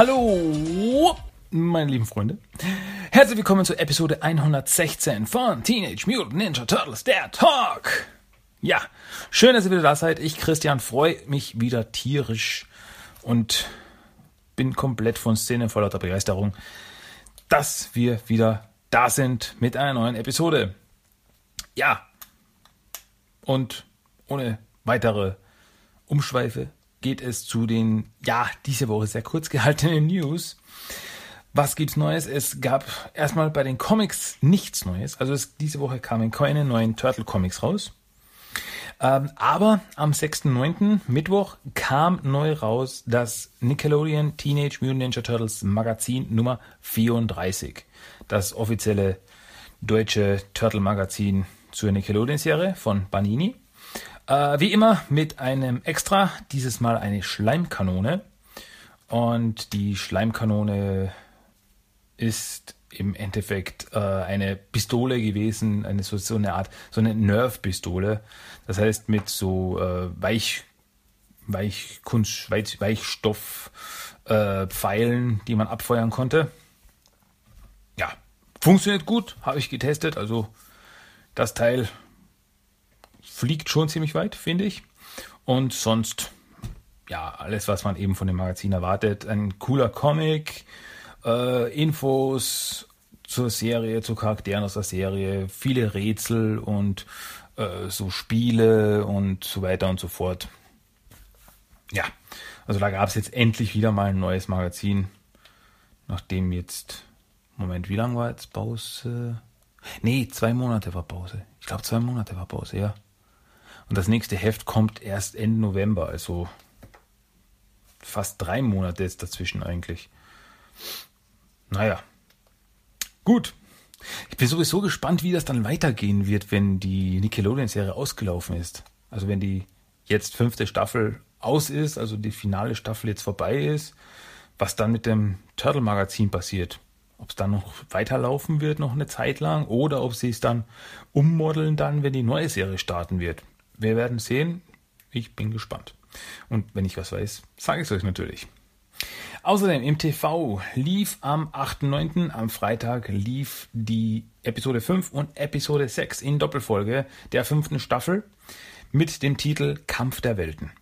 Hallo, meine lieben Freunde. Herzlich willkommen zur Episode 116 von Teenage Mutant Ninja Turtles, der Talk. Ja, schön, dass ihr wieder da seid. Ich, Christian, freue mich wieder tierisch und bin komplett von Szene vor lauter Begeisterung, dass wir wieder da sind mit einer neuen Episode. Ja, und ohne weitere Umschweife geht es zu den, ja, diese Woche sehr kurz gehaltenen News. Was gibt's Neues? Es gab erstmal bei den Comics nichts Neues. Also es, diese Woche kamen keine neuen Turtle Comics raus. Ähm, aber am 6.9. Mittwoch kam neu raus das Nickelodeon Teenage Mutant Ninja Turtles Magazin Nummer 34. Das offizielle deutsche Turtle Magazin zur Nickelodeon-Serie von Banini. Äh, wie immer mit einem Extra, dieses Mal eine Schleimkanone. Und die Schleimkanone ist im Endeffekt äh, eine Pistole gewesen, eine so, so eine Art, so eine Nerf-Pistole. Das heißt mit so äh, Weich, Weichkunst, Weich, Weichstoff äh, die man abfeuern konnte. Ja, funktioniert gut, habe ich getestet. Also das Teil fliegt schon ziemlich weit, finde ich. Und sonst, ja, alles, was man eben von dem Magazin erwartet. Ein cooler Comic, äh, Infos zur Serie, zu Charakteren aus der Serie, viele Rätsel und äh, so Spiele und so weiter und so fort. Ja, also da gab es jetzt endlich wieder mal ein neues Magazin, nachdem jetzt, Moment, wie lange war jetzt Pause? Nee, zwei Monate war Pause. Ich glaube, zwei Monate war Pause, ja. Und das nächste Heft kommt erst Ende November, also fast drei Monate ist dazwischen eigentlich. Naja. Gut. Ich bin sowieso gespannt, wie das dann weitergehen wird, wenn die Nickelodeon-Serie ausgelaufen ist. Also wenn die jetzt fünfte Staffel aus ist, also die finale Staffel jetzt vorbei ist, was dann mit dem Turtle-Magazin passiert. Ob es dann noch weiterlaufen wird, noch eine Zeit lang, oder ob sie es dann ummodeln dann, wenn die neue Serie starten wird. Wir werden sehen. Ich bin gespannt. Und wenn ich was weiß, sage ich es euch natürlich. Außerdem im TV lief am 8.9. am Freitag lief die Episode 5 und Episode 6 in Doppelfolge der fünften Staffel mit dem Titel Kampf der Welten.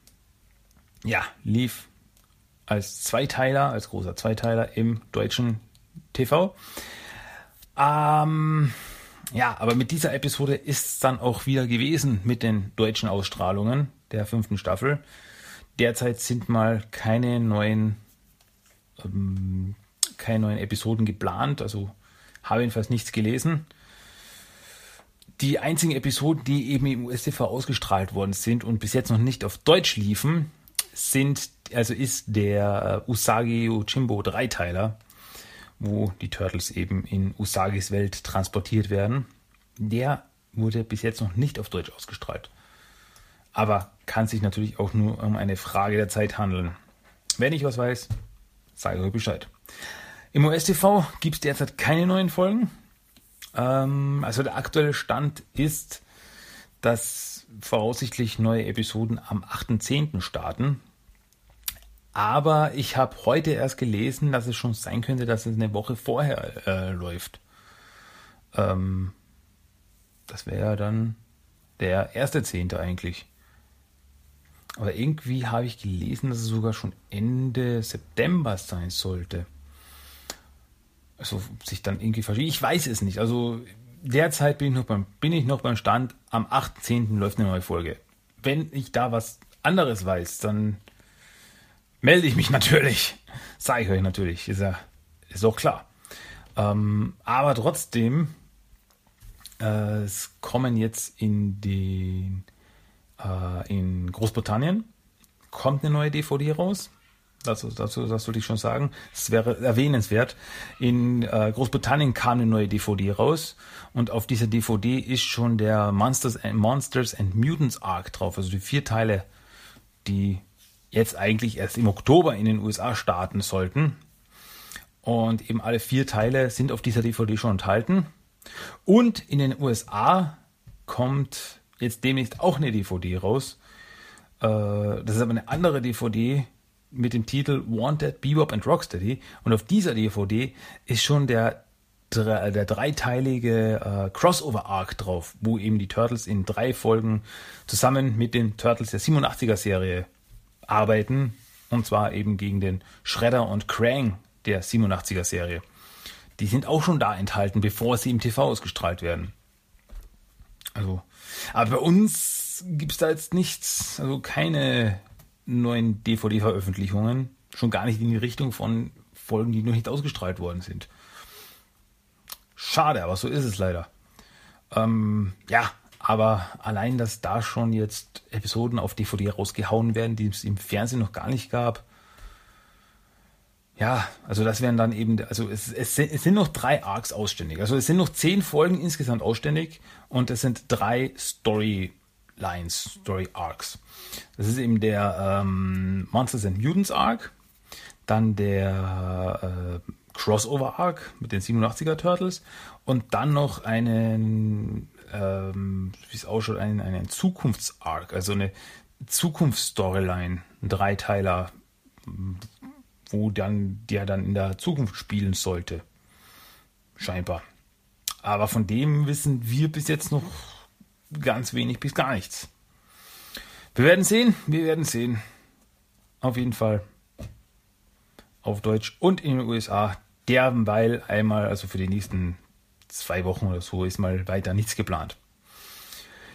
Ja, lief als Zweiteiler, als großer Zweiteiler im deutschen TV. Ähm, ja, aber mit dieser Episode ist es dann auch wieder gewesen mit den deutschen Ausstrahlungen der fünften Staffel. Derzeit sind mal keine neuen, ähm, keine neuen Episoden geplant, also habe jedenfalls nichts gelesen. Die einzigen Episoden, die eben im USTV ausgestrahlt worden sind und bis jetzt noch nicht auf Deutsch liefen, sind, also ist der äh, Usagi Uchimbo Dreiteiler wo die Turtles eben in Usagis Welt transportiert werden. Der wurde bis jetzt noch nicht auf Deutsch ausgestrahlt. Aber kann sich natürlich auch nur um eine Frage der Zeit handeln. Wenn ich was weiß, sage ich euch Bescheid. Im OSTV gibt es derzeit keine neuen Folgen. Ähm, also der aktuelle Stand ist, dass voraussichtlich neue Episoden am 8.10. starten. Aber ich habe heute erst gelesen, dass es schon sein könnte, dass es eine Woche vorher äh, läuft. Ähm, das wäre ja dann der erste Zehnte eigentlich. Aber irgendwie habe ich gelesen, dass es sogar schon Ende September sein sollte. Also sich dann irgendwie verschiebt. Ich weiß es nicht. Also derzeit bin ich noch beim, bin ich noch beim Stand, am 8.10. läuft eine neue Folge. Wenn ich da was anderes weiß, dann melde ich mich natürlich. Sage ich euch natürlich. Ist ja ist auch klar. Ähm, aber trotzdem, äh, es kommen jetzt in den äh, in Großbritannien kommt eine neue DVD raus. Dazu, dazu das sollte ich schon sagen. Es wäre erwähnenswert. In äh, Großbritannien kam eine neue DVD raus und auf dieser DVD ist schon der Monsters and, Monsters and Mutants Arc drauf. Also die vier Teile, die jetzt eigentlich erst im Oktober in den USA starten sollten. Und eben alle vier Teile sind auf dieser DVD schon enthalten. Und in den USA kommt jetzt demnächst auch eine DVD raus. Äh, das ist aber eine andere DVD, mit dem Titel Wanted, Bebop and Rocksteady. Und auf dieser DVD ist schon der, der dreiteilige äh, Crossover-Arc drauf, wo eben die Turtles in drei Folgen zusammen mit den Turtles der 87er-Serie arbeiten. Und zwar eben gegen den Shredder und Krang der 87er-Serie. Die sind auch schon da enthalten, bevor sie im TV ausgestrahlt werden. Also, aber bei uns gibt es da jetzt nichts, also keine neuen DVD-Veröffentlichungen. Schon gar nicht in die Richtung von Folgen, die noch nicht ausgestrahlt worden sind. Schade, aber so ist es leider. Ähm, ja, aber allein, dass da schon jetzt Episoden auf DVD rausgehauen werden, die es im Fernsehen noch gar nicht gab. Ja, also das wären dann eben, also es, es, es sind noch drei Arcs ausständig. Also es sind noch zehn Folgen insgesamt ausständig und es sind drei Storylines, Story Arcs. Das ist eben der ähm, Monsters and Mutants Arc, dann der äh, Crossover Arc mit den 87er Turtles und dann noch einen, ähm, wie es ausschaut, einen, einen Zukunfts-Arc, also eine Zukunftsstoryline, ein Dreiteiler, wo dann der dann in der Zukunft spielen sollte. Scheinbar. Aber von dem wissen wir bis jetzt noch ganz wenig bis gar nichts. Wir werden sehen, wir werden sehen. Auf jeden Fall auf Deutsch und in den USA. Derweil einmal, also für die nächsten zwei Wochen oder so, ist mal weiter nichts geplant.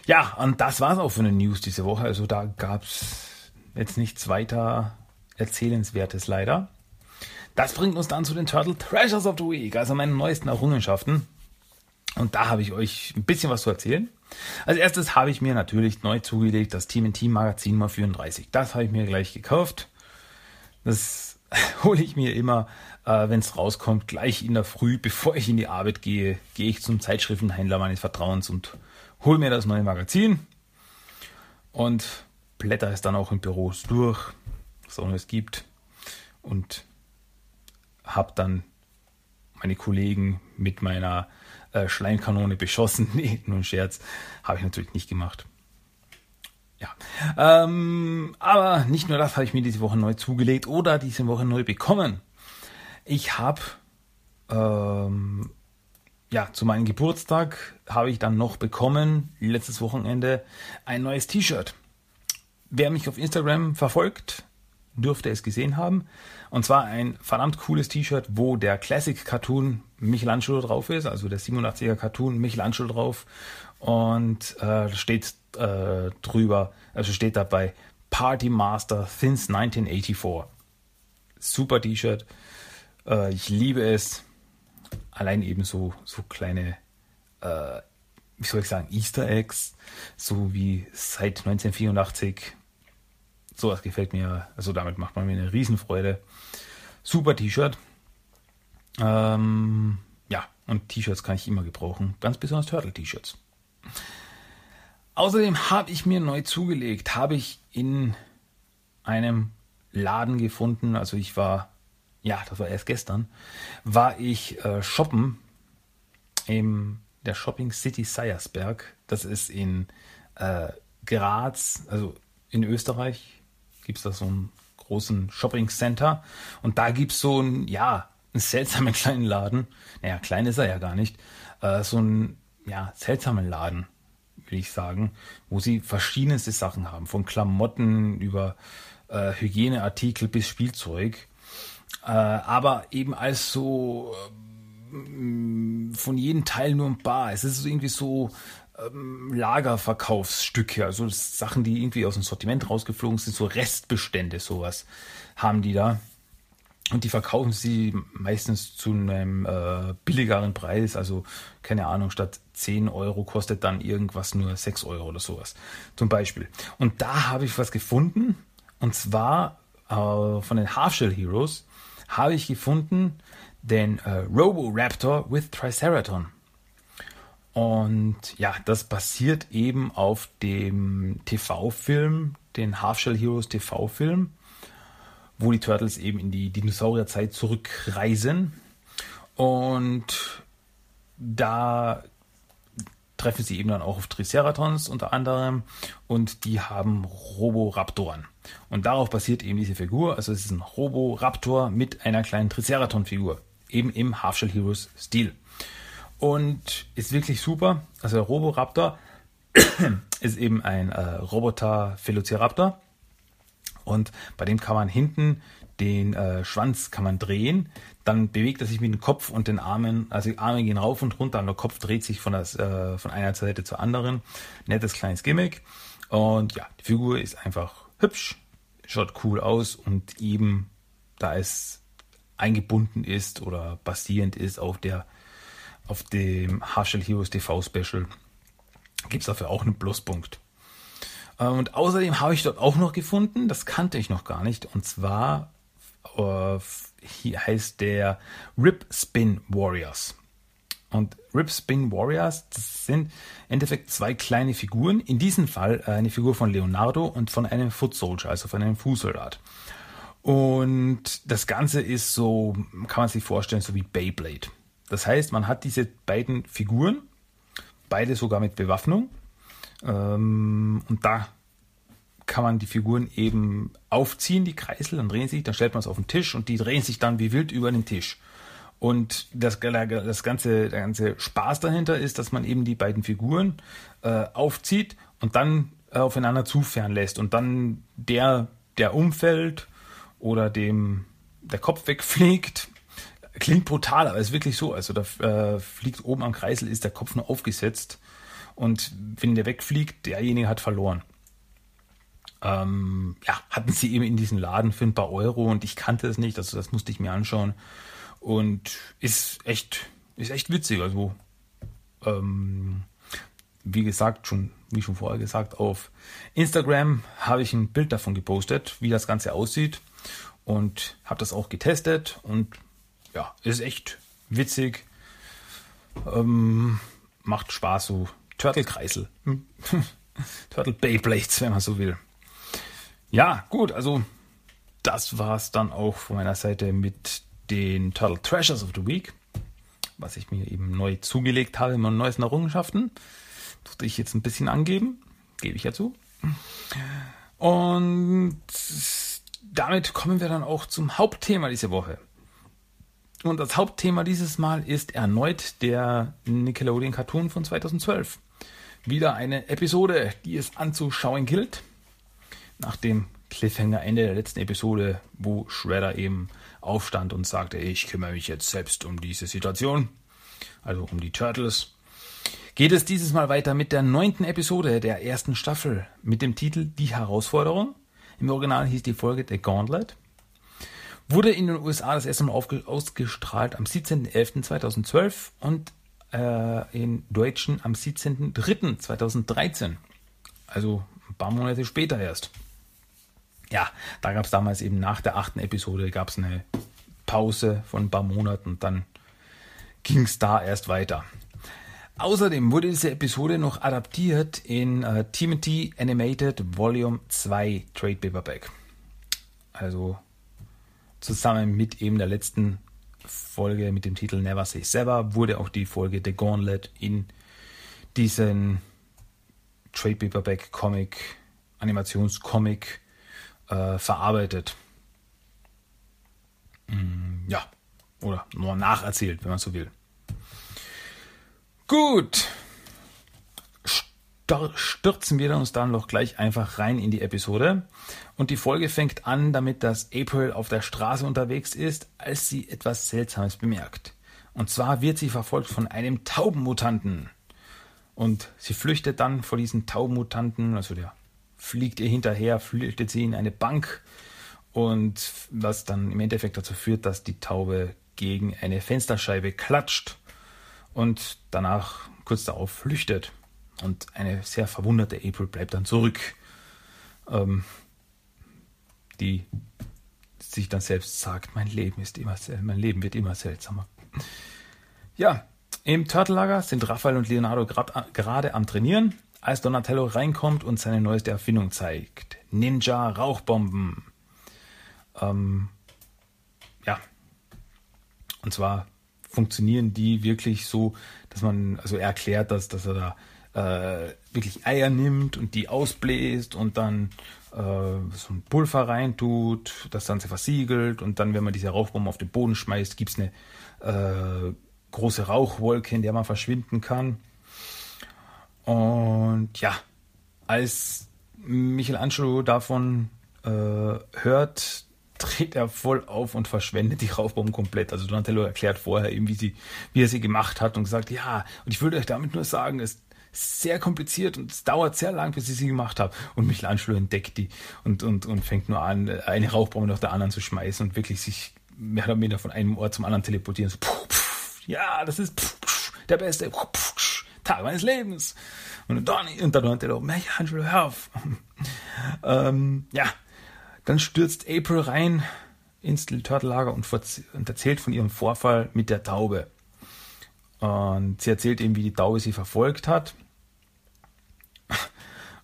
Ja, und das war es auch für eine News diese Woche. Also da gab es jetzt nichts weiter Erzählenswertes leider. Das bringt uns dann zu den Turtle Treasures of the Week, also meinen neuesten Errungenschaften. Und da habe ich euch ein bisschen was zu erzählen. Als erstes habe ich mir natürlich neu zugelegt das Team in Team Magazin mal 34. Das habe ich mir gleich gekauft. Das hole ich mir immer, äh, wenn es rauskommt, gleich in der Früh, bevor ich in die Arbeit gehe, gehe ich zum Zeitschriftenhändler meines Vertrauens und hole mir das neue Magazin und blätter es dann auch in Büros durch, noch es gibt und habe dann meine Kollegen mit meiner äh, Schleimkanone beschossen. nee, nur ein Scherz. Habe ich natürlich nicht gemacht. Ja. Ähm, aber nicht nur das habe ich mir diese Woche neu zugelegt oder diese Woche neu bekommen. Ich habe ähm, ja, zu meinem Geburtstag habe ich dann noch bekommen, letztes Wochenende, ein neues T-Shirt. Wer mich auf Instagram verfolgt, dürfte es gesehen haben. Und zwar ein verdammt cooles T-Shirt, wo der Classic Cartoon Michelangelo drauf ist, also der 87er Cartoon Michelangelo drauf. Und äh, steht äh, drüber, also steht dabei Party Master since 1984. Super T-Shirt. Äh, ich liebe es. Allein eben so, so kleine, äh, wie soll ich sagen, Easter Eggs, so wie seit 1984 sowas gefällt mir, also damit macht man mir eine Riesenfreude. Super T-Shirt. Ähm, ja, und T-Shirts kann ich immer gebrauchen, ganz besonders Turtle-T-Shirts. Außerdem habe ich mir neu zugelegt, habe ich in einem Laden gefunden, also ich war, ja, das war erst gestern, war ich äh, shoppen in der Shopping City Seiersberg. Das ist in äh, Graz, also in Österreich, gibt es da so einen großen Shopping Center und da gibt es so einen, ja, einen seltsamen kleinen Laden. Naja, klein ist er ja gar nicht. Äh, so einen, ja, seltsamen Laden, will ich sagen, wo sie verschiedenste Sachen haben. Von Klamotten über äh, Hygieneartikel bis Spielzeug. Äh, aber eben als so äh, von jedem Teil nur ein paar. Es ist irgendwie so ähm, Lagerverkaufsstücke, also Sachen, die irgendwie aus dem Sortiment rausgeflogen sind, so Restbestände, sowas haben die da. Und die verkaufen sie meistens zu einem äh, billigeren Preis. Also, keine Ahnung, statt 10 Euro kostet dann irgendwas nur 6 Euro oder sowas. Zum Beispiel. Und da habe ich was gefunden. Und zwar äh, von den Half-Shell Heroes habe ich gefunden den äh, Robo-Raptor with Triceraton. Und ja, das basiert eben auf dem TV-Film, den Half Shell Heroes TV-Film, wo die Turtles eben in die Dinosaurierzeit zurückreisen. Und da treffen sie eben dann auch auf Triceratons unter anderem und die haben Roboraptoren. Und darauf basiert eben diese Figur. Also es ist ein Roboraptor mit einer kleinen Triceraton-Figur. Eben im Half-Shell Heroes Stil. Und ist wirklich super. Also der Roboraptor ist eben ein äh, Roboter Velociraptor. Und bei dem kann man hinten den äh, Schwanz kann man drehen, dann bewegt er sich mit dem Kopf und den Armen, also die Arme gehen rauf und runter und der Kopf dreht sich von, das, äh, von einer Seite zur anderen. Nettes kleines Gimmick. Und ja, die Figur ist einfach hübsch, schaut cool aus und eben, da es eingebunden ist oder basierend ist auf der auf dem Half-Shell Heroes TV Special, gibt es dafür auch einen Pluspunkt. Äh, und außerdem habe ich dort auch noch gefunden, das kannte ich noch gar nicht, und zwar äh, hier heißt der Rip Spin Warriors. Und Rip Spin Warriors, das sind im Endeffekt zwei kleine Figuren. In diesem Fall eine Figur von Leonardo und von einem Foot Soldier, also von einem Fußsoldat. Und das Ganze ist so, kann man sich vorstellen, so wie Beyblade. Das heißt, man hat diese beiden Figuren, beide sogar mit Bewaffnung. Ähm, und da kann man die Figuren eben aufziehen, die Kreisel, dann drehen sie sich, dann stellt man es auf den Tisch und die drehen sich dann wie wild über den Tisch. Und das, das ganze, der ganze Spaß dahinter ist, dass man eben die beiden Figuren äh, aufzieht und dann äh, aufeinander zufern lässt. Und dann der, der umfällt oder dem der Kopf wegfliegt, klingt brutal, aber ist wirklich so. Also da äh, fliegt oben am Kreisel, ist der Kopf nur aufgesetzt. Und wenn der wegfliegt, derjenige hat verloren ähm, ja, hatten sie eben in diesem Laden für ein paar Euro und ich kannte es nicht, also das musste ich mir anschauen. Und ist echt, ist echt witzig. Also, ähm, wie gesagt, schon, wie schon vorher gesagt, auf Instagram habe ich ein Bild davon gepostet, wie das Ganze aussieht. Und habe das auch getestet und ja, ist echt witzig. Ähm, macht Spaß, so Turtle-Kreisel. Hm? Turtle Beyblades, wenn man so will. Ja, gut, also das war es dann auch von meiner Seite mit den Turtle Treasures of the Week, was ich mir eben neu zugelegt habe, meine neuesten Errungenschaften. Durfte ich jetzt ein bisschen angeben, gebe ich ja zu. Und damit kommen wir dann auch zum Hauptthema dieser Woche. Und das Hauptthema dieses Mal ist erneut der Nickelodeon Cartoon von 2012. Wieder eine Episode, die es anzuschauen gilt nach dem Cliffhanger Ende der letzten Episode, wo Shredder eben aufstand und sagte, ich kümmere mich jetzt selbst um diese Situation, also um die Turtles, geht es dieses Mal weiter mit der neunten Episode der ersten Staffel mit dem Titel Die Herausforderung. Im Original hieß die Folge The Gauntlet. Wurde in den USA das erste Mal ausgestrahlt am 17.11.2012 und äh, in Deutschen am 17.03.2013. Also ein paar Monate später erst ja, da gab es damals eben nach der achten Episode gab es eine Pause von ein paar Monaten und dann ging es da erst weiter. Außerdem wurde diese Episode noch adaptiert in äh, TMT Animated Volume 2 Trade Paperback. Also zusammen mit eben der letzten Folge mit dem Titel Never Say Sever wurde auch die Folge The Gauntlet in diesen Trade Paperback Comic, Animationscomic äh, verarbeitet. Mm, ja, oder nur nacherzählt, wenn man so will. Gut. Stürzen wir uns dann doch gleich einfach rein in die Episode. Und die Folge fängt an damit, dass April auf der Straße unterwegs ist, als sie etwas Seltsames bemerkt. Und zwar wird sie verfolgt von einem Taubenmutanten. Und sie flüchtet dann vor diesen Taubenmutanten, also der fliegt ihr hinterher, flüchtet sie in eine Bank und was dann im Endeffekt dazu führt, dass die Taube gegen eine Fensterscheibe klatscht und danach kurz darauf flüchtet. Und eine sehr verwunderte April bleibt dann zurück, ähm, die sich dann selbst sagt, mein Leben ist immer mein Leben wird immer seltsamer. Ja, im Turtle-Lager sind Raphael und Leonardo gerade am Trainieren als Donatello reinkommt und seine neueste Erfindung zeigt. Ninja Rauchbomben. Ähm, ja. Und zwar funktionieren die wirklich so, dass man, also er erklärt das, dass er da äh, wirklich Eier nimmt und die ausbläst und dann äh, so ein Pulver reintut, das dann versiegelt und dann, wenn man diese Rauchbombe auf den Boden schmeißt, gibt es eine äh, große Rauchwolke, in der man verschwinden kann. Und ja, als Michelangelo davon äh, hört, dreht er voll auf und verschwendet die Rauchbomben komplett. Also Donatello erklärt vorher eben, wie, sie, wie er sie gemacht hat und gesagt, ja, und ich würde euch damit nur sagen, es ist sehr kompliziert und es dauert sehr lang, bis ich sie gemacht habe. Und Michelangelo entdeckt die und, und, und fängt nur an, eine Rauchbombe nach der anderen zu schmeißen und wirklich sich mehr oder weniger von einem Ort zum anderen teleportieren. So, puh, puh, ja, das ist puh, der beste Tag meines Lebens. Und Donny, und dann Donatello, Michelangelo, hör auf. ähm, ja, dann stürzt April rein ins Turtle-Lager und, und erzählt von ihrem Vorfall mit der Taube. Und sie erzählt eben, wie die Taube sie verfolgt hat.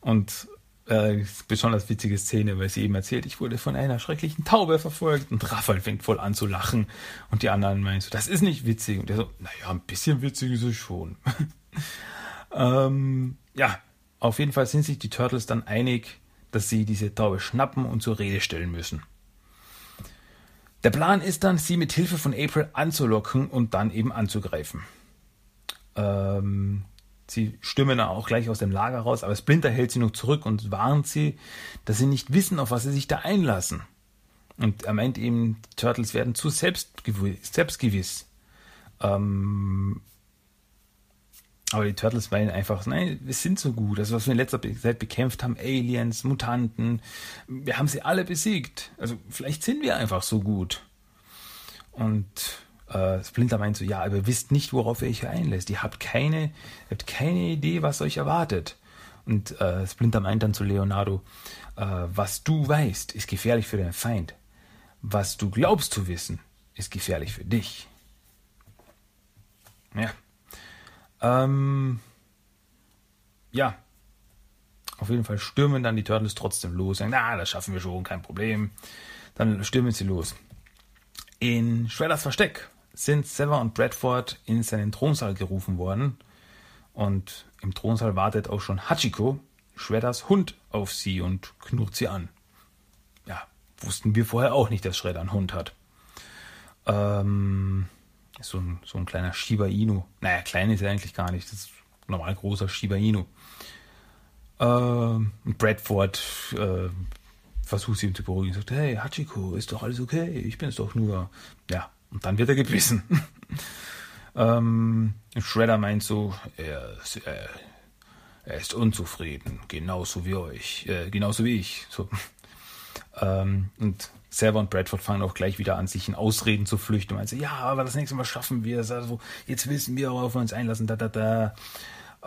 Und äh, besonders witzige Szene, weil sie eben erzählt, ich wurde von einer schrecklichen Taube verfolgt. Und Raphael fängt voll an zu lachen. Und die anderen meinen so, das ist nicht witzig. Und er so, naja, ein bisschen witzig ist es schon. ähm, ja, auf jeden Fall sind sich die Turtles dann einig, dass sie diese Taube schnappen und zur Rede stellen müssen. Der Plan ist dann, sie mit Hilfe von April anzulocken und dann eben anzugreifen. Ähm, sie stürmen auch gleich aus dem Lager raus, aber Splinter hält sie noch zurück und warnt sie, dass sie nicht wissen, auf was sie sich da einlassen. Und er meint eben, die Turtles werden zu selbstgewiss. selbstgewiss. Ähm, aber die Turtles meinen einfach, nein, wir sind so gut. Also was wir in letzter Zeit bekämpft haben, Aliens, Mutanten, wir haben sie alle besiegt. Also vielleicht sind wir einfach so gut. Und äh, Splinter meint so, ja, aber ihr wisst nicht, worauf ihr euch einlässt. Ihr habt keine, ihr habt keine Idee, was euch erwartet. Und äh, Splinter meint dann zu Leonardo, äh, was du weißt, ist gefährlich für deinen Feind. Was du glaubst zu wissen, ist gefährlich für dich. Ja. Ähm, ja. Auf jeden Fall stürmen dann die Turtles trotzdem los. Sagen, na, das schaffen wir schon, kein Problem. Dann stürmen sie los. In Shredders Versteck sind Sever und Bradford in seinen Thronsaal gerufen worden. Und im Thronsaal wartet auch schon Hachiko, Shredders Hund, auf sie und knurrt sie an. Ja, wussten wir vorher auch nicht, dass Shredder einen Hund hat. Ähm, so ein, so ein kleiner Shiba Inu. Naja, klein ist er eigentlich gar nicht. Das ist ein normal großer Shiba Inu. Ähm, Bradford äh, versucht sie ihm zu beruhigen. Sagt, hey, Hachiko, ist doch alles okay. Ich bin es doch nur. Ja, und dann wird er gebissen. ähm, Shredder meint so, er, er, er, ist unzufrieden, genauso wie euch, äh, genauso wie ich. So. Ähm, und Server und Bradford fangen auch gleich wieder an, sich in Ausreden zu flüchten. Meinen so, ja, aber das nächste Mal schaffen wir es. Also jetzt wissen wir, worauf wir uns einlassen. Da, da, da.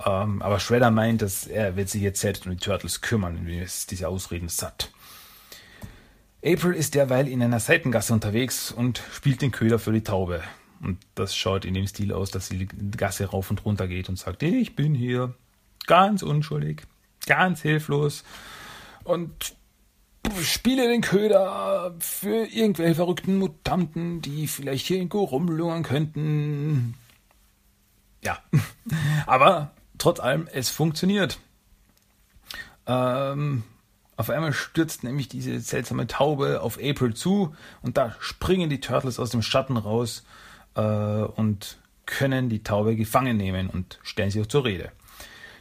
Ähm, aber Shredder meint, dass er wird sich jetzt selbst um die Turtles kümmern. Und ist diese Ausreden satt. April ist derweil in einer Seitengasse unterwegs und spielt den Köder für die Taube. Und das schaut in dem Stil aus, dass sie die Gasse rauf und runter geht und sagt, ich bin hier ganz unschuldig, ganz hilflos und spiele den Köder für irgendwelche verrückten Mutanten, die vielleicht hier irgendwo rumlungern könnten. Ja, aber trotz allem, es funktioniert. Ähm, auf einmal stürzt nämlich diese seltsame Taube auf April zu und da springen die Turtles aus dem Schatten raus äh, und können die Taube gefangen nehmen und stellen sie auch zur Rede.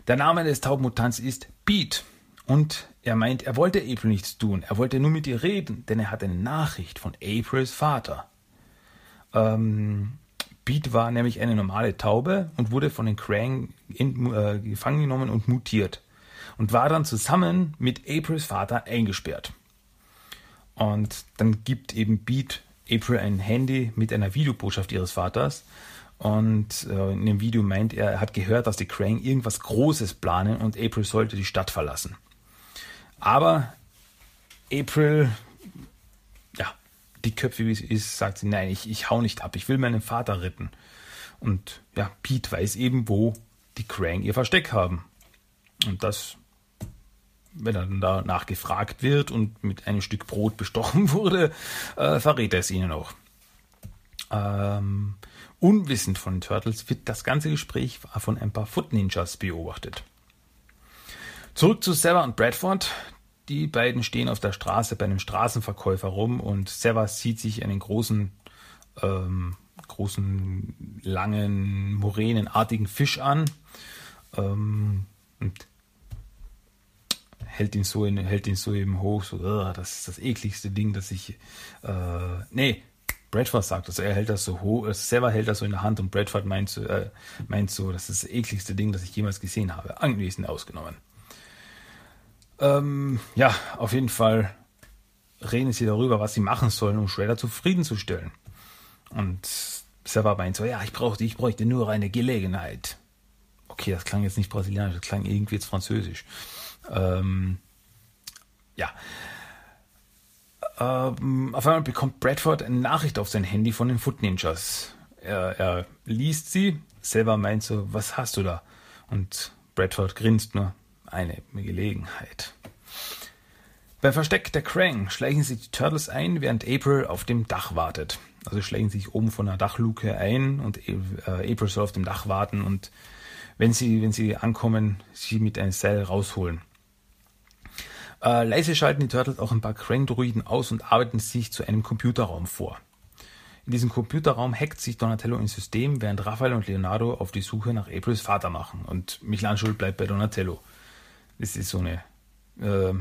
Der Name des Taubmutants ist Beat und er meint, er wollte April nichts tun, er wollte nur mit ihr reden, denn er hat eine Nachricht von Aprils Vater. Ähm, Beat war nämlich eine normale Taube und wurde von den Krang in, äh, gefangen genommen und mutiert und war dann zusammen mit Aprils Vater eingesperrt. Und dann gibt eben Beat April ein Handy mit einer Videobotschaft ihres Vaters. Und äh, in dem Video meint er, er hat gehört, dass die Krang irgendwas Großes planen und April sollte die Stadt verlassen. Aber April, ja, die Köpfe wie es ist, sagt sie, nein, ich, ich hau nicht ab, ich will meinen Vater retten. Und ja, Pete weiß eben, wo die Krang ihr Versteck haben. Und das wenn er dann danach gefragt wird und mit einem Stück Brot bestochen wurde, äh, verrät er es ihnen auch. Ähm, unwissend von den Turtles wird das ganze Gespräch von ein paar Foot Ninjas beobachtet. Zurück zu Sarah und Bradford. Die beiden stehen auf der Straße bei einem Straßenverkäufer rum und Sarah sieht sich einen großen, ähm, großen, langen, moränenartigen Fisch an ähm, und hält ihn so in, hält ihn so eben hoch, so, das ist das ekligste Ding, das ich, äh, nee, Bradford sagt das, er hält das so hoch, er selber hält das so in der Hand und Bradford meint so, äh, meint so, das ist das ekligste Ding, das ich jemals gesehen habe, anwesend ausgenommen. Ähm, ja, auf jeden Fall reden sie darüber, was sie machen sollen, um Shredder zufriedenzustellen. Und Server meint so, ja, ich brauchte, ich bräuchte nur eine Gelegenheit. Okay, das klang jetzt nicht brasilianisch, das klang irgendwie jetzt französisch. Ähm, ja. Ähm, auf einmal bekommt Bradford eine Nachricht auf sein Handy von den Foot Ninjas. Er, er liest sie, selber meint so, was hast du da? Und Bradford grinst nur, eine Gelegenheit. Beim Versteck der Krang schleichen sich die Turtles ein, während April auf dem Dach wartet. Also schleichen sich oben von der Dachluke ein und äh, April soll auf dem Dach warten und wenn sie, wenn sie ankommen, sie mit einem Seil rausholen. Äh, leise schalten die Turtles auch ein paar Krang-Druiden aus und arbeiten sich zu einem Computerraum vor. In diesem Computerraum hackt sich Donatello ins System, während Raphael und Leonardo auf die Suche nach Aprils Vater machen und Michelangelo bleibt bei Donatello. Das ist so eine äh,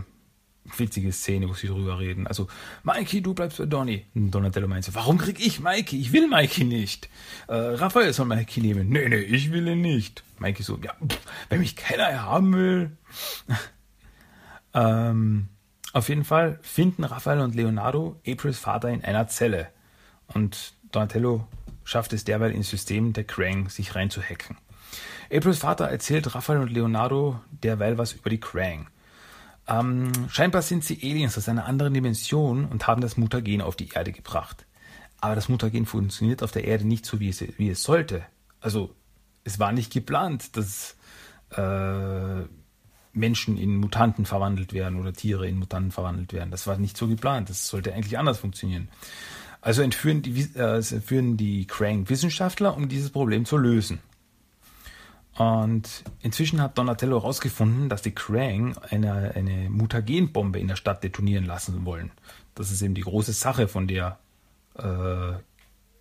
witzige Szene, wo sie drüber reden. Also, Mikey, du bleibst bei Donny. Donatello meint so, warum krieg ich Mikey? Ich will Mikey nicht. Äh, Raphael soll Mikey nehmen. Nee, nee, ich will ihn nicht. Mikey so, ja, pff, wenn mich keiner haben will. Ähm, auf jeden Fall finden Raphael und Leonardo Aprils Vater in einer Zelle. Und Donatello schafft es derweil ins System der Krang, sich reinzuhacken. Aprils Vater erzählt Raphael und Leonardo derweil was über die Krang. Ähm, scheinbar sind sie Aliens aus einer anderen Dimension und haben das Mutagen auf die Erde gebracht. Aber das Mutagen funktioniert auf der Erde nicht so, wie es, wie es sollte. Also, es war nicht geplant, dass äh, Menschen in Mutanten verwandelt werden oder Tiere in Mutanten verwandelt werden. Das war nicht so geplant. Das sollte eigentlich anders funktionieren. Also entführen die, äh, entführen die Krang Wissenschaftler, um dieses Problem zu lösen. Und inzwischen hat Donatello herausgefunden, dass die Krang eine, eine Mutagenbombe in der Stadt detonieren lassen wollen. Das ist eben die große Sache, von der äh,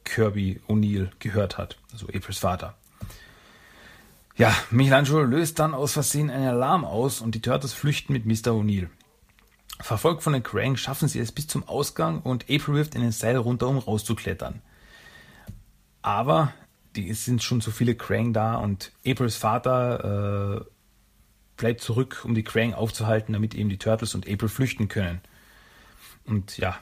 Kirby O'Neill gehört hat, also Aprils Vater. Ja, Michelangelo löst dann aus Versehen einen Alarm aus und die Turtles flüchten mit Mr. O'Neill. Verfolgt von den Krang schaffen sie es bis zum Ausgang und April wirft in den Seil runter, um rauszuklettern. Aber die, es sind schon so viele Krang da und Aprils Vater äh, bleibt zurück, um die Krang aufzuhalten, damit eben die Turtles und April flüchten können. Und ja,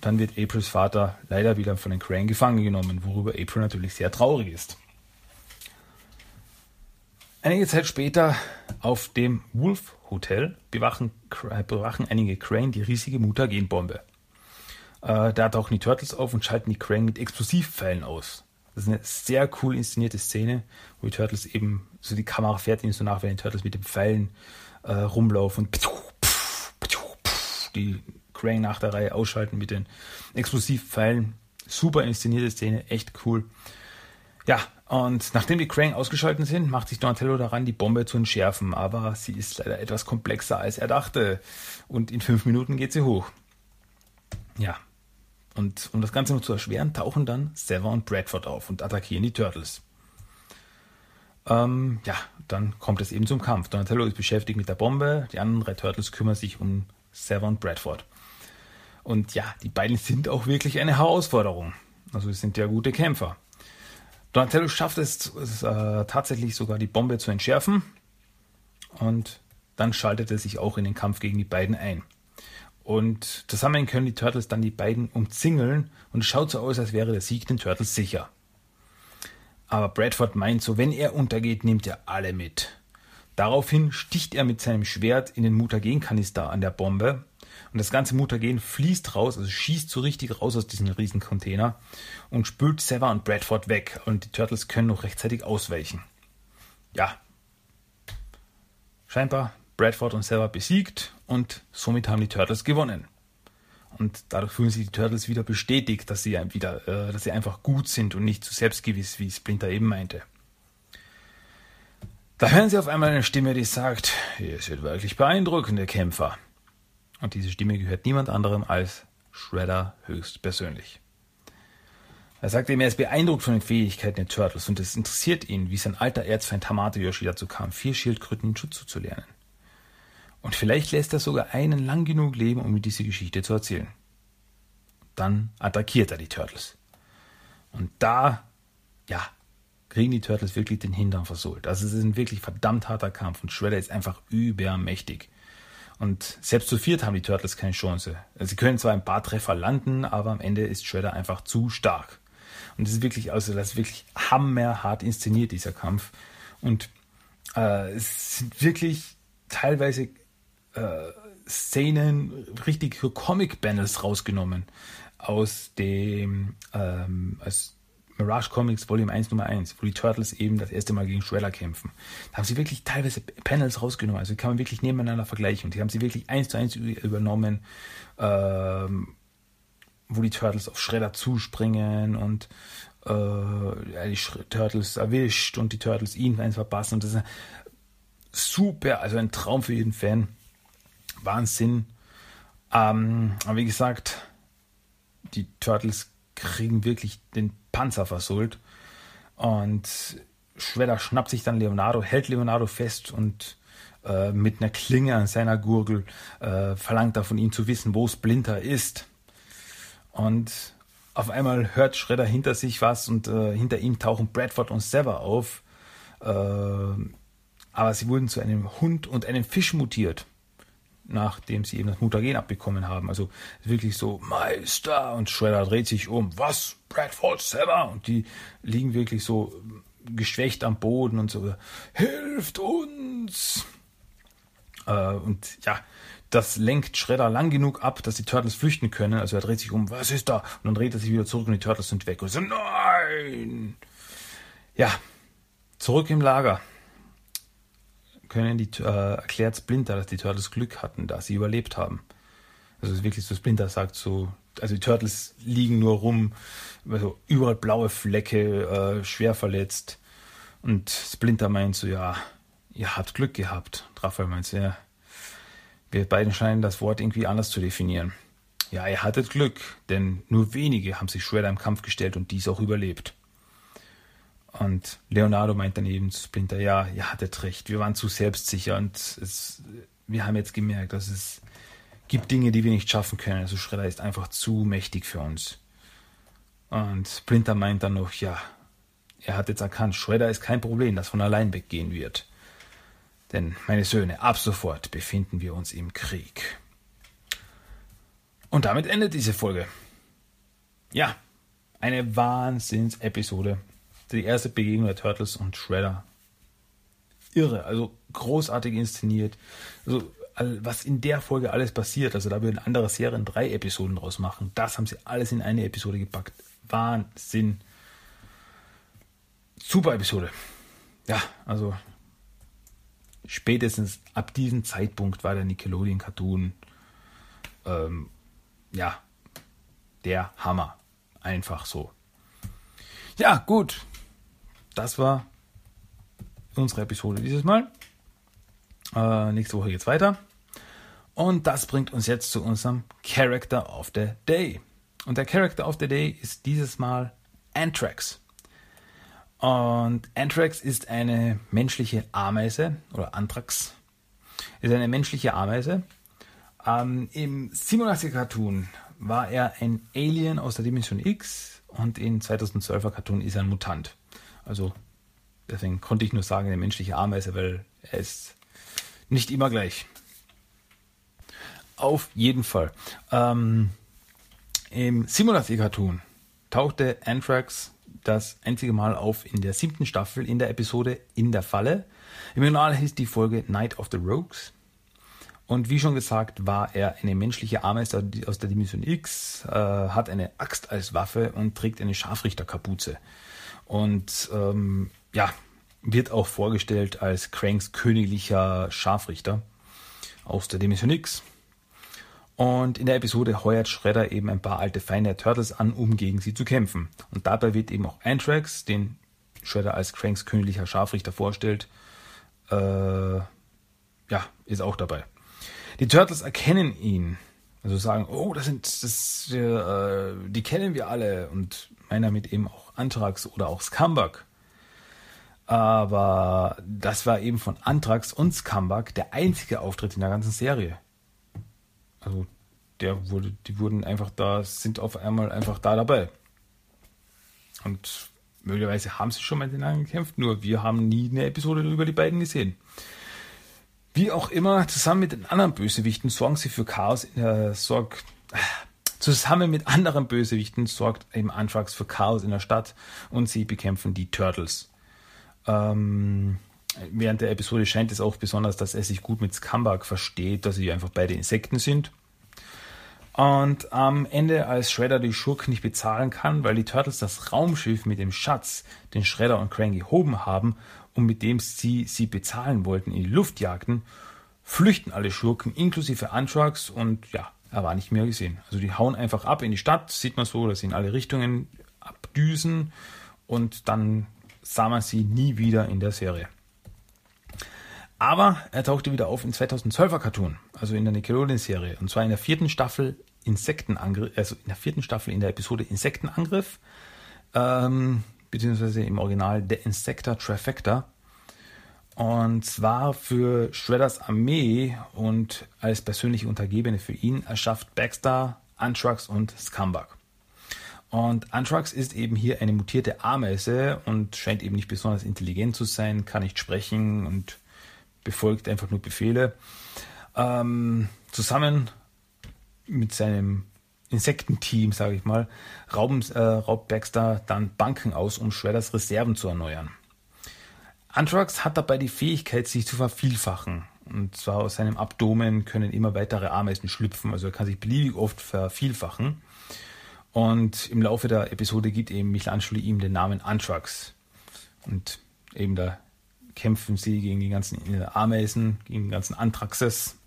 dann wird Aprils Vater leider wieder von den Krang gefangen genommen, worüber April natürlich sehr traurig ist. Einige Zeit später auf dem Wolf Hotel bewachen, bewachen einige Crane die riesige Mutagenbombe. Äh, da tauchen die Turtles auf und schalten die Crane mit Explosivpfeilen aus. Das ist eine sehr cool inszenierte Szene, wo die Turtles eben, so die Kamera fährt ihnen so nach, wenn die Turtles mit den Pfeilen äh, rumlaufen und die Crane nach der Reihe ausschalten mit den Explosivpfeilen. Super inszenierte Szene, echt cool. Ja, und nachdem die Krang ausgeschaltet sind, macht sich Donatello daran, die Bombe zu entschärfen. Aber sie ist leider etwas komplexer, als er dachte. Und in fünf Minuten geht sie hoch. Ja. Und um das Ganze noch zu erschweren, tauchen dann Sever und Bradford auf und attackieren die Turtles. Ähm, ja, dann kommt es eben zum Kampf. Donatello ist beschäftigt mit der Bombe, die anderen drei Turtles kümmern sich um Sever und Bradford. Und ja, die beiden sind auch wirklich eine Herausforderung. Also es sind ja gute Kämpfer. Donatello schafft es äh, tatsächlich sogar die Bombe zu entschärfen und dann schaltet er sich auch in den Kampf gegen die beiden ein. Und zusammen können die Turtles dann die beiden umzingeln und es schaut so aus, als wäre der Sieg den Turtles sicher. Aber Bradford meint so, wenn er untergeht, nimmt er alle mit. Daraufhin sticht er mit seinem Schwert in den Mutagenkanister an der Bombe und das ganze Mutagen fließt raus, also schießt so richtig raus aus diesem riesen Container und spült Sever und Bradford weg. Und die Turtles können noch rechtzeitig ausweichen. Ja. Scheinbar Bradford und Sever besiegt und somit haben die Turtles gewonnen. Und dadurch fühlen sich die Turtles wieder bestätigt, dass sie, wieder, äh, dass sie einfach gut sind und nicht zu selbstgewiss, wie Splinter eben meinte. Da hören sie auf einmal eine Stimme, die sagt, ihr seid wirklich beeindruckende Kämpfer. Und diese Stimme gehört niemand anderem als Shredder höchstpersönlich. Er sagt ihm, er ist beeindruckt von den Fähigkeiten der Turtles und es interessiert ihn, wie sein alter Erzfeind Hamato Yoshi dazu kam, vier Schildkröten Jutsu zu lernen. Und vielleicht lässt er sogar einen lang genug leben, um diese Geschichte zu erzählen. Dann attackiert er die Turtles. Und da, ja, kriegen die Turtles wirklich den Hintern versohlt. Also es ist ein wirklich verdammt harter Kampf und Shredder ist einfach übermächtig. Und selbst zu viert haben die Turtles keine Chance. Also sie können zwar ein paar Treffer landen, aber am Ende ist Shredder einfach zu stark. Und das ist wirklich, also das ist wirklich hammerhart inszeniert, dieser Kampf. Und äh, es sind wirklich teilweise äh, Szenen, richtige Comic-Panels rausgenommen aus dem ähm, aus Mirage Comics Volume 1 Nummer 1, wo die Turtles eben das erste Mal gegen Shredder kämpfen. Da haben sie wirklich teilweise Panels rausgenommen, also kann man wirklich nebeneinander vergleichen. Die haben sie wirklich eins zu eins übernommen, ähm, wo die Turtles auf Shredder zuspringen und äh, die Turtles erwischt und die Turtles ihn eins verpassen. Und das ist super, also ein Traum für jeden Fan. Wahnsinn. Ähm, aber wie gesagt, die Turtles kriegen wirklich den Panzer versohlt. Und Shredder schnappt sich dann Leonardo, hält Leonardo fest und äh, mit einer Klinge an seiner Gurgel äh, verlangt er von ihm zu wissen, wo Splinter ist. Und auf einmal hört Shredder hinter sich was und äh, hinter ihm tauchen Bradford und Sever auf. Äh, aber sie wurden zu einem Hund und einem Fisch mutiert nachdem sie eben das Mutagen abbekommen haben. Also wirklich so, Meister! Und Shredder dreht sich um, was? Bradford Sever! Und die liegen wirklich so geschwächt am Boden und so, hilft uns! Äh, und ja, das lenkt Shredder lang genug ab, dass die Turtles flüchten können. Also er dreht sich um, was ist da? Und dann dreht er sich wieder zurück und die Turtles sind weg. Und so, nein! Ja, zurück im Lager können die, äh, erklärt Splinter, dass die Turtles Glück hatten, dass sie überlebt haben. Also es ist wirklich so, Splinter sagt so, also die Turtles liegen nur rum, also überall blaue Flecke, äh, schwer verletzt. Und Splinter meint so, ja, ihr habt Glück gehabt. Raphael meint so, ja, wir beiden scheinen das Wort irgendwie anders zu definieren. Ja, ihr hattet Glück, denn nur wenige haben sich schwer im Kampf gestellt und dies auch überlebt. Und Leonardo meint dann eben zu Splinter, ja, ihr hattet recht, wir waren zu selbstsicher und es, wir haben jetzt gemerkt, dass es gibt Dinge, die wir nicht schaffen können. Also Shredder ist einfach zu mächtig für uns. Und Splinter meint dann noch, ja, er hat jetzt erkannt, Shredder ist kein Problem, das von allein weggehen wird. Denn, meine Söhne, ab sofort befinden wir uns im Krieg. Und damit endet diese Folge. Ja, eine Wahnsinnsepisode die erste Begegnung der Turtles und Shredder. Irre, also großartig inszeniert. Also, was in der Folge alles passiert, also da würden andere Serien drei Episoden draus machen. Das haben sie alles in eine Episode gepackt. Wahnsinn. Super Episode. Ja, also spätestens ab diesem Zeitpunkt war der Nickelodeon Cartoon ähm, ja der Hammer. Einfach so. Ja, gut das war unsere Episode dieses Mal. Äh, nächste Woche geht's weiter. Und das bringt uns jetzt zu unserem Character of the Day. Und der Character of the Day ist dieses Mal Anthrax. Und Anthrax ist eine menschliche Ameise oder Anthrax ist eine menschliche Ameise. Ähm, Im 87er Cartoon war er ein Alien aus der Dimension X und im 2012er Cartoon ist er ein Mutant. Also deswegen konnte ich nur sagen, der menschliche Ameise, weil er ist nicht immer gleich. Auf jeden Fall. Ähm, Im Simulator-Cartoon tauchte Anthrax das einzige Mal auf in der siebten Staffel in der Episode In der Falle. Im Original hieß die Folge Night of the Rogues. Und wie schon gesagt, war er eine menschliche Ameise aus der Dimension X, äh, hat eine Axt als Waffe und trägt eine Scharfrichterkapuze. Und ähm, ja, wird auch vorgestellt als Cranks königlicher Scharfrichter aus der Dimension X. Und in der Episode heuert Shredder eben ein paar alte Feinde der Turtles an, um gegen sie zu kämpfen. Und dabei wird eben auch Anthrax, den Shredder als Cranks königlicher Scharfrichter vorstellt, äh, ja, ist auch dabei. Die Turtles erkennen ihn. Also sagen, oh, das sind, das, äh, die kennen wir alle. Und meiner mit eben auch Anthrax oder auch Scumbag. Aber das war eben von Anthrax und Scumbag der einzige Auftritt in der ganzen Serie. Also der wurde, die wurden einfach da, sind auf einmal einfach da dabei. Und möglicherweise haben sie schon mal miteinander gekämpft, nur wir haben nie eine Episode über die beiden gesehen. Wie auch immer, zusammen mit den anderen Bösewichten sorgen sie für Chaos, äh, sorg, zusammen mit anderen Bösewichten sorgt eben Anthrax für Chaos in der Stadt und sie bekämpfen die Turtles. Ähm, während der Episode scheint es auch besonders, dass er sich gut mit Scumbag versteht, dass sie einfach beide Insekten sind. Und am Ende, als Shredder die Schurken nicht bezahlen kann, weil die Turtles das Raumschiff mit dem Schatz, den Shredder und Krang gehoben haben und mit dem sie sie bezahlen wollten, in die Luft jagten, flüchten alle Schurken, inklusive Anthrax und ja, er war nicht mehr gesehen. Also die hauen einfach ab in die Stadt, sieht man so, dass sie in alle Richtungen abdüsen und dann sah man sie nie wieder in der Serie. Aber er tauchte wieder auf in 2012er Cartoon, also in der Nickelodeon-Serie. Und zwar in der vierten Staffel Insektenangriff, also in der vierten Staffel in der Episode Insektenangriff, ähm, beziehungsweise im Original der Insecta Trifecta. Und zwar für Shredders Armee und als persönliche Untergebene für ihn erschafft Baxter, Antrax und Scumbag. Und Antrax ist eben hier eine mutierte Ameise und scheint eben nicht besonders intelligent zu sein, kann nicht sprechen und befolgt einfach nur Befehle. Ähm, zusammen mit seinem Insektenteam, sage ich mal, rauben, äh, raubt Baxter dann Banken aus, um Shredders Reserven zu erneuern. Anthrax hat dabei die Fähigkeit, sich zu vervielfachen. Und zwar aus seinem Abdomen können immer weitere Ameisen schlüpfen, also er kann sich beliebig oft vervielfachen. Und im Laufe der Episode gibt eben Michelangelo ihm den Namen Anthrax. Und eben da kämpfen sie gegen die ganzen Ameisen, gegen die ganzen Anthraxes.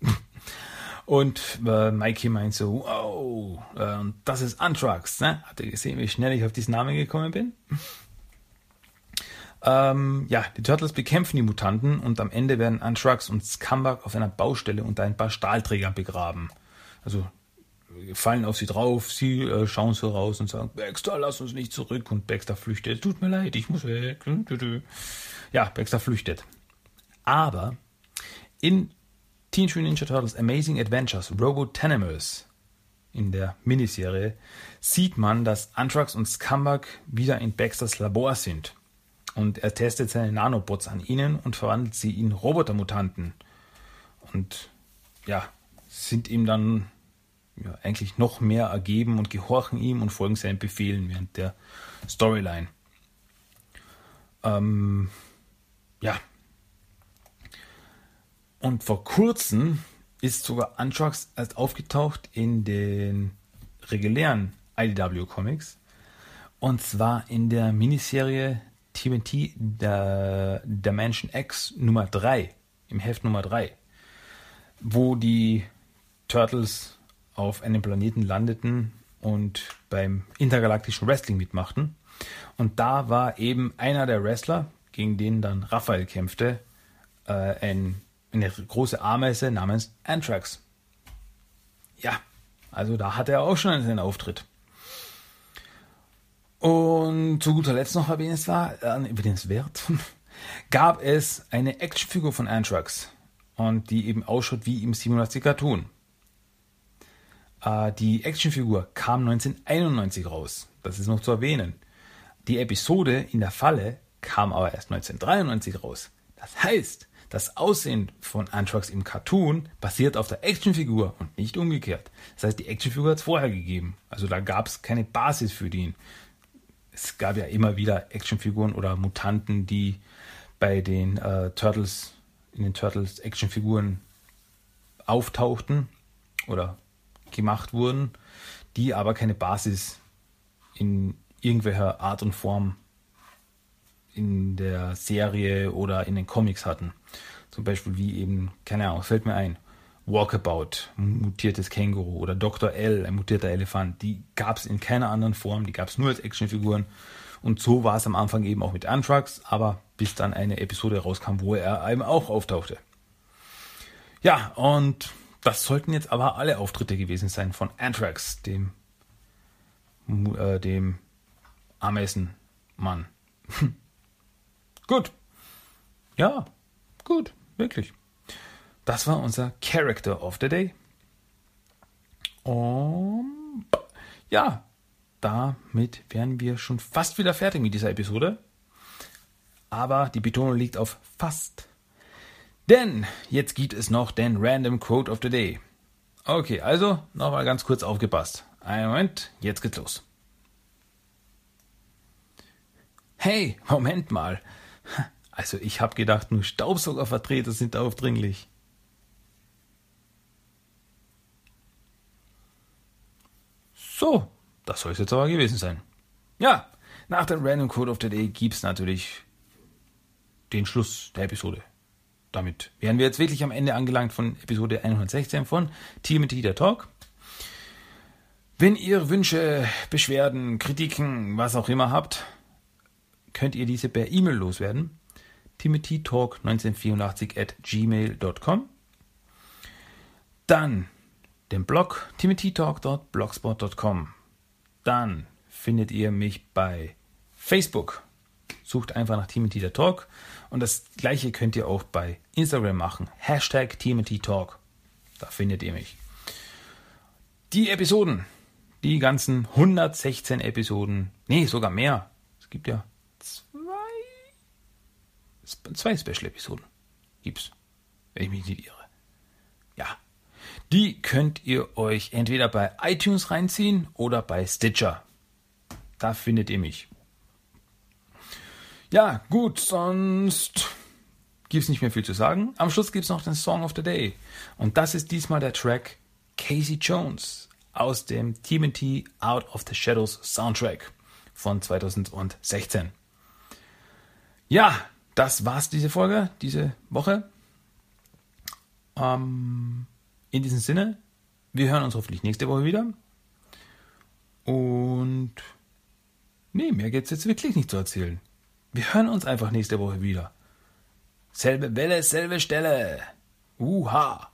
Und äh, Mikey meint so, wow, äh, das ist Anthrax. Ne? Habt ihr gesehen, wie schnell ich auf diesen Namen gekommen bin? ähm, ja, die Turtles bekämpfen die Mutanten und am Ende werden Anthrax und Scumbag auf einer Baustelle unter ein paar Stahlträgern begraben. Also fallen auf sie drauf, sie äh, schauen so raus und sagen, Baxter, lass uns nicht zurück. Und Baxter flüchtet, tut mir leid, ich muss weg. Ja, Baxter flüchtet. Aber in Teenage Mutant Ninja Turtles Amazing Adventures Robo Tenimers in der Miniserie sieht man, dass Anthrax und Scumbag wieder in Baxters Labor sind. Und er testet seine Nanobots an ihnen und verwandelt sie in Robotermutanten. Und ja, sind ihm dann ja, eigentlich noch mehr ergeben und gehorchen ihm und folgen seinen Befehlen während der Storyline. Ähm, ja. Und vor kurzem ist sogar Antrax erst aufgetaucht in den regulären IDW Comics. Und zwar in der Miniserie TNT der Dimension X Nummer 3, im Heft Nummer 3, wo die Turtles auf einem Planeten landeten und beim intergalaktischen Wrestling mitmachten. Und da war eben einer der Wrestler, gegen den dann Raphael kämpfte, äh, ein, eine große Ameise namens Anthrax. Ja, also da hatte er auch schon seinen Auftritt. Und zu guter Letzt noch erwähnenswert, äh, erwähnenswert gab es eine Actionfigur von Anthrax und die eben ausschaut wie im 87 Cartoon. Äh, die Actionfigur kam 1991 raus. Das ist noch zu erwähnen. Die Episode in der Falle kam aber erst 1993 raus. Das heißt, das Aussehen von Antrax im Cartoon basiert auf der Actionfigur und nicht umgekehrt. Das heißt, die Actionfigur hat es vorher gegeben. Also da gab es keine Basis für den. Es gab ja immer wieder Actionfiguren oder Mutanten, die bei den äh, Turtles, in den Turtles Actionfiguren auftauchten oder gemacht wurden, die aber keine Basis in irgendwelcher Art und Form in der Serie oder in den Comics hatten. Zum Beispiel wie eben, keine Ahnung, fällt mir ein, Walkabout, mutiertes Känguru oder Dr. L, ein mutierter Elefant. Die gab es in keiner anderen Form, die gab es nur als Actionfiguren Und so war es am Anfang eben auch mit Anthrax, aber bis dann eine Episode rauskam, wo er eben auch auftauchte. Ja, und das sollten jetzt aber alle Auftritte gewesen sein von Anthrax, dem, äh, dem Ameisenmann. gut. Ja, gut, wirklich. Das war unser Character of the Day. Und ja, damit wären wir schon fast wieder fertig mit dieser Episode. Aber die Betonung liegt auf fast. Denn jetzt gibt es noch den Random Quote of the Day. Okay, also nochmal ganz kurz aufgepasst. Einen Moment, jetzt geht's los. Hey, Moment mal. Also ich habe gedacht, nur Staubsaugervertreter sind aufdringlich. So, das soll es jetzt aber gewesen sein. Ja, nach dem Random Code of the Day gibt es natürlich den Schluss der Episode damit wären wir jetzt wirklich am Ende angelangt von Episode 116 von Timothy der Talk. Wenn ihr Wünsche, Beschwerden, Kritiken, was auch immer habt, könnt ihr diese per E-Mail loswerden. timothytalk1984 at gmail.com. Dann den Blog timothytalk.blogspot.com. Dann findet ihr mich bei Facebook. Sucht einfach nach Timothy der Talk und das gleiche könnt ihr auch bei Instagram machen. Hashtag TMT Talk. Da findet ihr mich. Die Episoden, die ganzen 116 Episoden, nee, sogar mehr. Es gibt ja zwei Special-Episoden. Gibt's, wenn ich mich nicht irre. Ja. Die könnt ihr euch entweder bei iTunes reinziehen oder bei Stitcher. Da findet ihr mich. Ja, gut, sonst gibt es nicht mehr viel zu sagen. Am Schluss gibt es noch den Song of the Day. Und das ist diesmal der Track Casey Jones aus dem TMT Out of the Shadows Soundtrack von 2016. Ja, das war's diese Folge, diese Woche. Ähm, in diesem Sinne, wir hören uns hoffentlich nächste Woche wieder. Und nee, mehr gibt's jetzt wirklich nicht zu erzählen. Wir hören uns einfach nächste Woche wieder. Selbe Welle, selbe Stelle. Uha.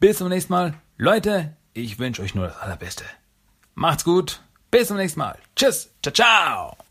Bis zum nächsten Mal. Leute, ich wünsche euch nur das Allerbeste. Macht's gut. Bis zum nächsten Mal. Tschüss. Ciao, ciao.